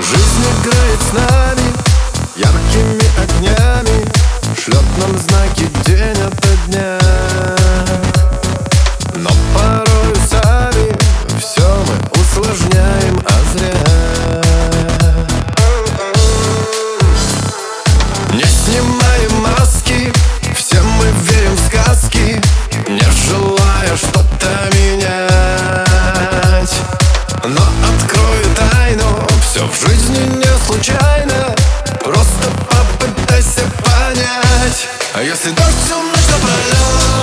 Жизнь играет с нами яркими огнями Шлет нам знаки день ото дня. Не случайно. Просто попытайся понять. А если дождь всю ночь напролет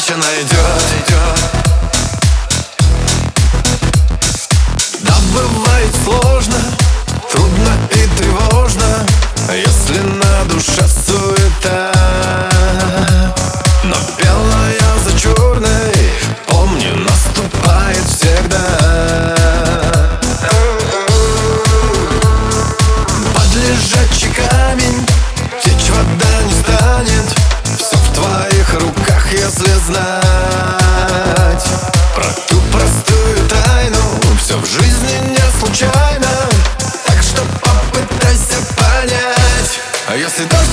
удача найдет Да, бывает сложно, трудно и тревожно Если на душе суета. Но белая за черной, помни, наступает всегда. Под лежачий камень течь вода не станет Все в руках, если знать Про ту простую тайну Все в жизни не случайно. Так что попытайся понять А если напролет